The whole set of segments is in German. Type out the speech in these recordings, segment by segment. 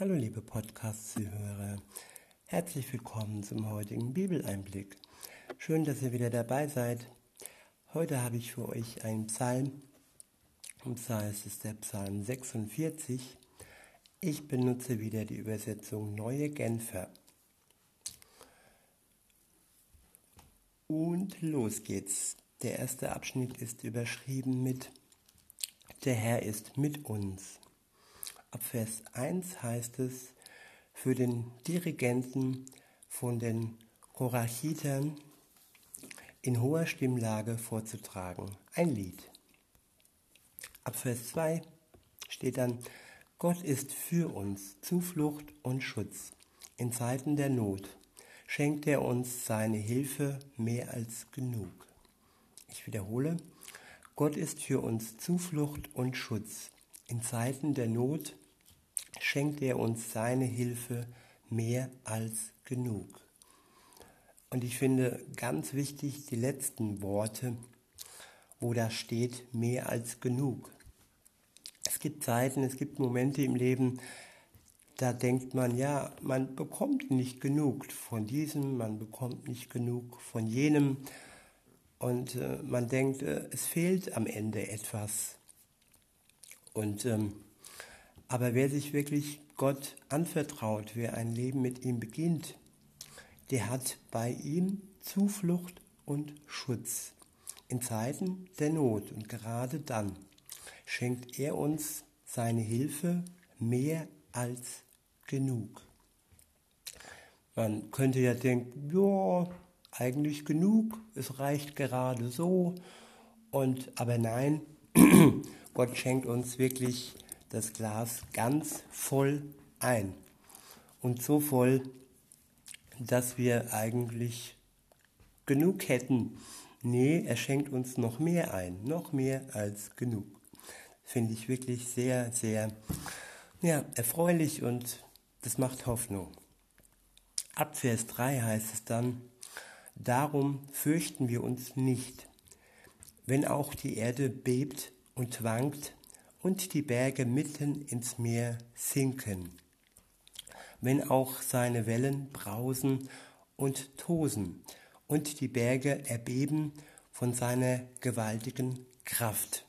Hallo liebe Podcast-Zuhörer, herzlich willkommen zum heutigen Bibeleinblick. Schön, dass ihr wieder dabei seid. Heute habe ich für euch einen Psalm, und zwar ist es der Psalm 46. Ich benutze wieder die Übersetzung Neue Genfer. Und los geht's. Der erste Abschnitt ist überschrieben mit Der Herr ist mit uns. Ab Vers 1 heißt es, für den Dirigenten von den Korachitern in hoher Stimmlage vorzutragen. Ein Lied. Ab Vers 2 steht dann, Gott ist für uns Zuflucht und Schutz. In Zeiten der Not schenkt er uns seine Hilfe mehr als genug. Ich wiederhole, Gott ist für uns Zuflucht und Schutz. In Zeiten der Not schenkt er uns seine Hilfe mehr als genug. Und ich finde ganz wichtig die letzten Worte, wo da steht mehr als genug. Es gibt Zeiten, es gibt Momente im Leben, da denkt man, ja, man bekommt nicht genug von diesem, man bekommt nicht genug von jenem und äh, man denkt, äh, es fehlt am Ende etwas. Und ähm, aber wer sich wirklich Gott anvertraut, wer ein Leben mit ihm beginnt, der hat bei ihm Zuflucht und Schutz in Zeiten der Not. Und gerade dann schenkt er uns seine Hilfe mehr als genug. Man könnte ja denken, ja, eigentlich genug, es reicht gerade so. Und aber nein, Gott schenkt uns wirklich das Glas ganz voll ein. Und so voll, dass wir eigentlich genug hätten. Nee, er schenkt uns noch mehr ein, noch mehr als genug. Finde ich wirklich sehr, sehr ja, erfreulich und das macht Hoffnung. Ab Vers 3 heißt es dann, darum fürchten wir uns nicht, wenn auch die Erde bebt und wankt und die Berge mitten ins Meer sinken, wenn auch seine Wellen brausen und tosen und die Berge erbeben von seiner gewaltigen Kraft.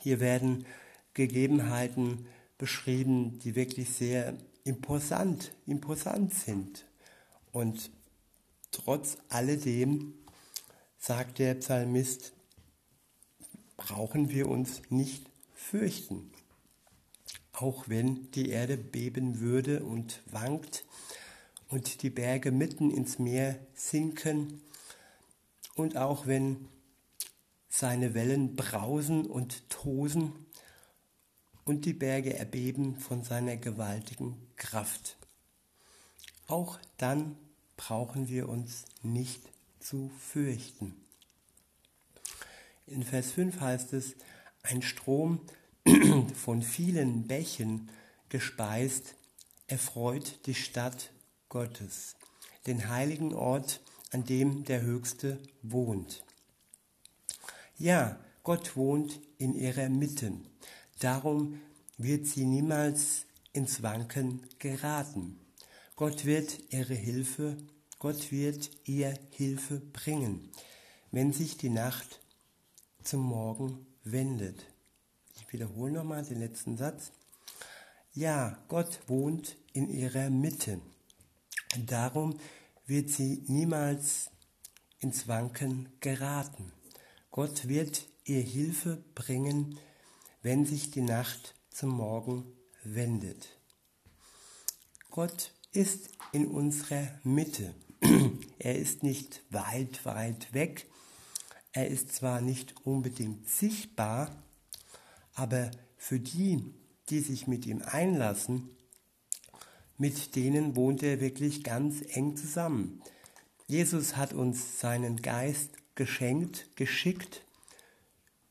Hier werden Gegebenheiten beschrieben, die wirklich sehr imposant, imposant sind. Und trotz alledem sagt der Psalmist, brauchen wir uns nicht fürchten. Auch wenn die Erde beben würde und wankt und die Berge mitten ins Meer sinken und auch wenn seine Wellen brausen und tosen und die Berge erbeben von seiner gewaltigen Kraft. Auch dann brauchen wir uns nicht zu fürchten. In Vers 5 heißt es, ein Strom von vielen Bächen gespeist erfreut die Stadt Gottes, den heiligen Ort, an dem der Höchste wohnt. Ja, Gott wohnt in ihrer Mitte. Darum wird sie niemals ins Wanken geraten. Gott wird ihre Hilfe, Gott wird ihr Hilfe bringen, wenn sich die Nacht zum Morgen wendet. Ich wiederhole nochmal den letzten Satz. Ja, Gott wohnt in ihrer Mitte. Darum wird sie niemals ins Wanken geraten. Gott wird ihr Hilfe bringen, wenn sich die Nacht zum Morgen wendet. Gott ist in unserer Mitte. Er ist nicht weit, weit weg, er ist zwar nicht unbedingt sichtbar, aber für die, die sich mit ihm einlassen, mit denen wohnt er wirklich ganz eng zusammen. Jesus hat uns seinen Geist geschenkt, geschickt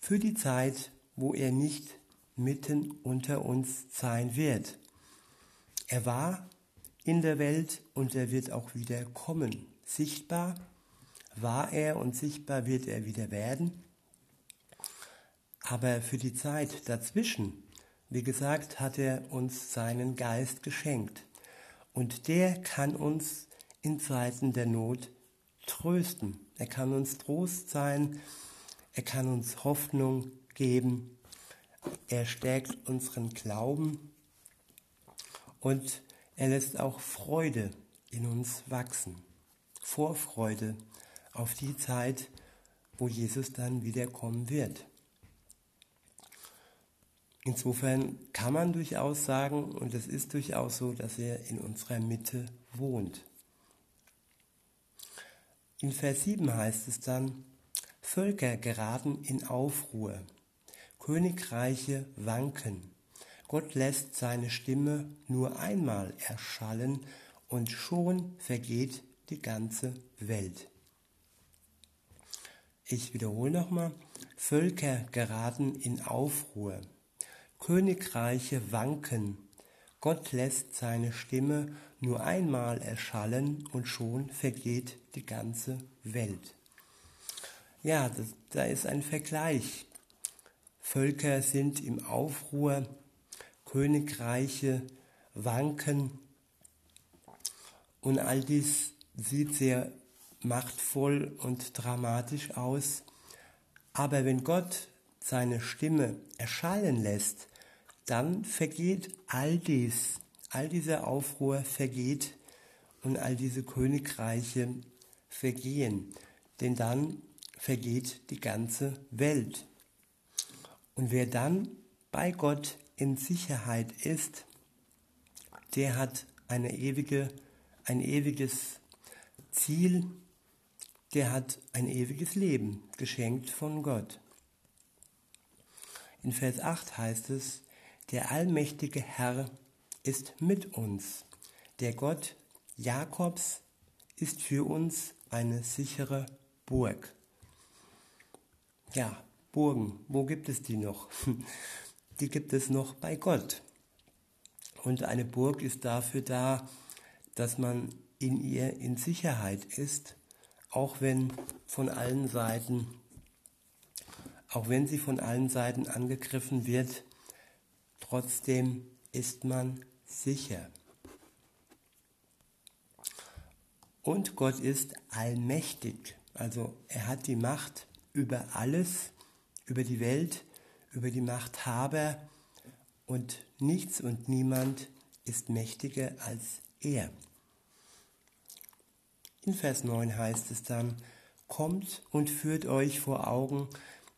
für die Zeit, wo er nicht mitten unter uns sein wird. Er war in der Welt und er wird auch wieder kommen, sichtbar war er und sichtbar wird er wieder werden. Aber für die Zeit dazwischen Wie gesagt, hat er uns seinen Geist geschenkt. Und der kann uns in Zeiten der Not trösten. Er kann uns Trost sein. Er kann uns Hoffnung geben. Er stärkt unseren Glauben. Und er lässt auch Freude in uns wachsen. Vorfreude auf die Zeit, wo Jesus dann wiederkommen wird. Insofern kann man durchaus sagen, und es ist durchaus so, dass er in unserer Mitte wohnt. In Vers 7 heißt es dann, Völker geraten in Aufruhr, Königreiche wanken. Gott lässt seine Stimme nur einmal erschallen und schon vergeht die ganze Welt. Ich wiederhole nochmal, Völker geraten in Aufruhr. Königreiche wanken. Gott lässt seine Stimme nur einmal erschallen und schon vergeht die ganze Welt. Ja, das, da ist ein Vergleich. Völker sind im Aufruhr, Königreiche wanken und all dies sieht sehr machtvoll und dramatisch aus. Aber wenn Gott seine Stimme erschallen lässt, dann vergeht all dies, all dieser Aufruhr vergeht und all diese Königreiche vergehen, denn dann vergeht die ganze Welt. Und wer dann bei Gott in Sicherheit ist, der hat eine ewige, ein ewiges Ziel, der hat ein ewiges Leben geschenkt von Gott. In Vers 8 heißt es, der allmächtige Herr ist mit uns. Der Gott Jakobs ist für uns eine sichere Burg. Ja, Burgen, wo gibt es die noch? Die gibt es noch bei Gott. Und eine Burg ist dafür da, dass man in ihr in Sicherheit ist, auch wenn von allen Seiten, auch wenn sie von allen Seiten angegriffen wird, Trotzdem ist man sicher. Und Gott ist allmächtig. Also er hat die Macht über alles, über die Welt, über die Machthaber und nichts und niemand ist mächtiger als er. In Vers 9 heißt es dann, Kommt und führt euch vor Augen,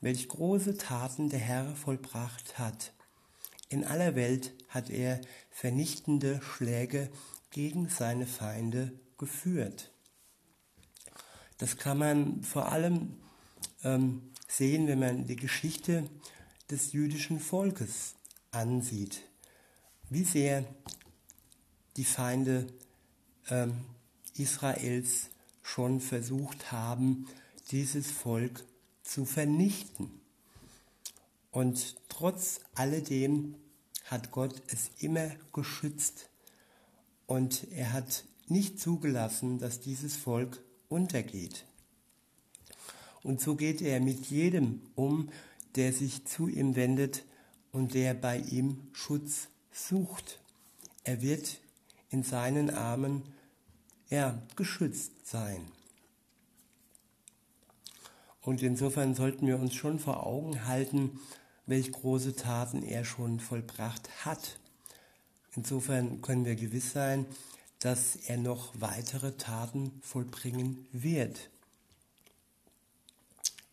welch große Taten der Herr vollbracht hat in aller Welt hat er vernichtende Schläge gegen seine Feinde geführt. Das kann man vor allem ähm, sehen, wenn man die Geschichte des jüdischen Volkes ansieht, wie sehr die Feinde ähm, Israels schon versucht haben, dieses Volk zu vernichten. Und trotz alledem hat Gott es immer geschützt und er hat nicht zugelassen, dass dieses Volk untergeht. Und so geht er mit jedem um, der sich zu ihm wendet und der bei ihm Schutz sucht. Er wird in seinen Armen ja, geschützt sein. Und insofern sollten wir uns schon vor Augen halten, welch große Taten er schon vollbracht hat. Insofern können wir gewiss sein, dass er noch weitere Taten vollbringen wird.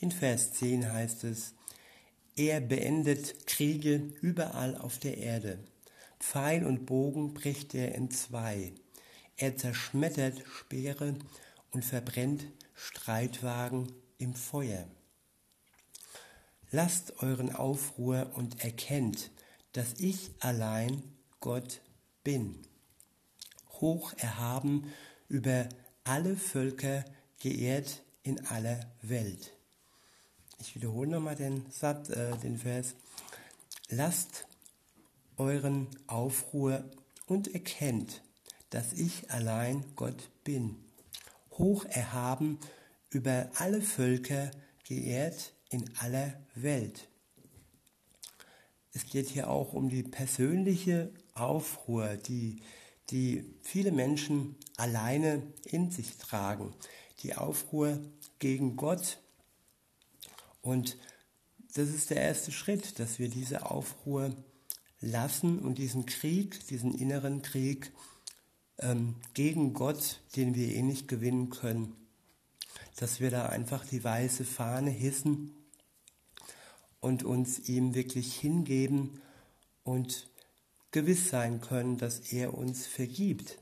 In Vers 10 heißt es, er beendet Kriege überall auf der Erde. Pfeil und Bogen bricht er in zwei. Er zerschmettert Speere und verbrennt Streitwagen im Feuer. Lasst euren Aufruhr und erkennt, dass ich allein Gott bin. Hoch erhaben über alle Völker, geehrt in aller Welt. Ich wiederhole nochmal den äh, den Vers. Lasst euren Aufruhr und erkennt, dass ich allein Gott bin. Hoch erhaben über alle Völker, geehrt in aller Welt. es geht hier auch um die persönliche Aufruhr, die, die viele Menschen alleine in sich tragen. Die Aufruhr gegen Gott. Und das ist der erste Schritt, dass wir diese Aufruhr lassen und diesen Krieg, diesen inneren Krieg ähm, gegen Gott, den wir eh nicht gewinnen können, dass wir da einfach die weiße Fahne hissen und uns ihm wirklich hingeben und gewiss sein können, dass er uns vergibt.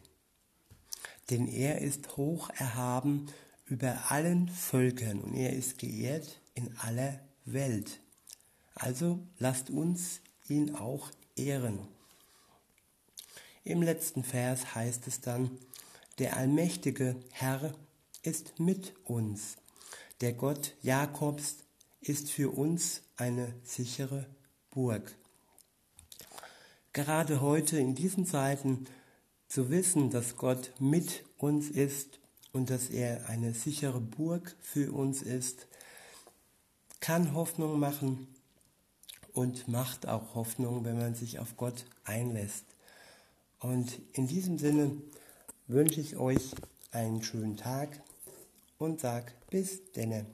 Denn er ist hoch erhaben über allen Völkern und er ist geehrt in aller Welt. Also lasst uns ihn auch ehren. Im letzten Vers heißt es dann, der allmächtige Herr ist mit uns. Der Gott Jakobs ist für uns eine sichere Burg. Gerade heute in diesen Zeiten zu wissen, dass Gott mit uns ist und dass er eine sichere Burg für uns ist, kann Hoffnung machen und macht auch Hoffnung, wenn man sich auf Gott einlässt. Und in diesem Sinne wünsche ich euch einen schönen Tag und sag bis denne.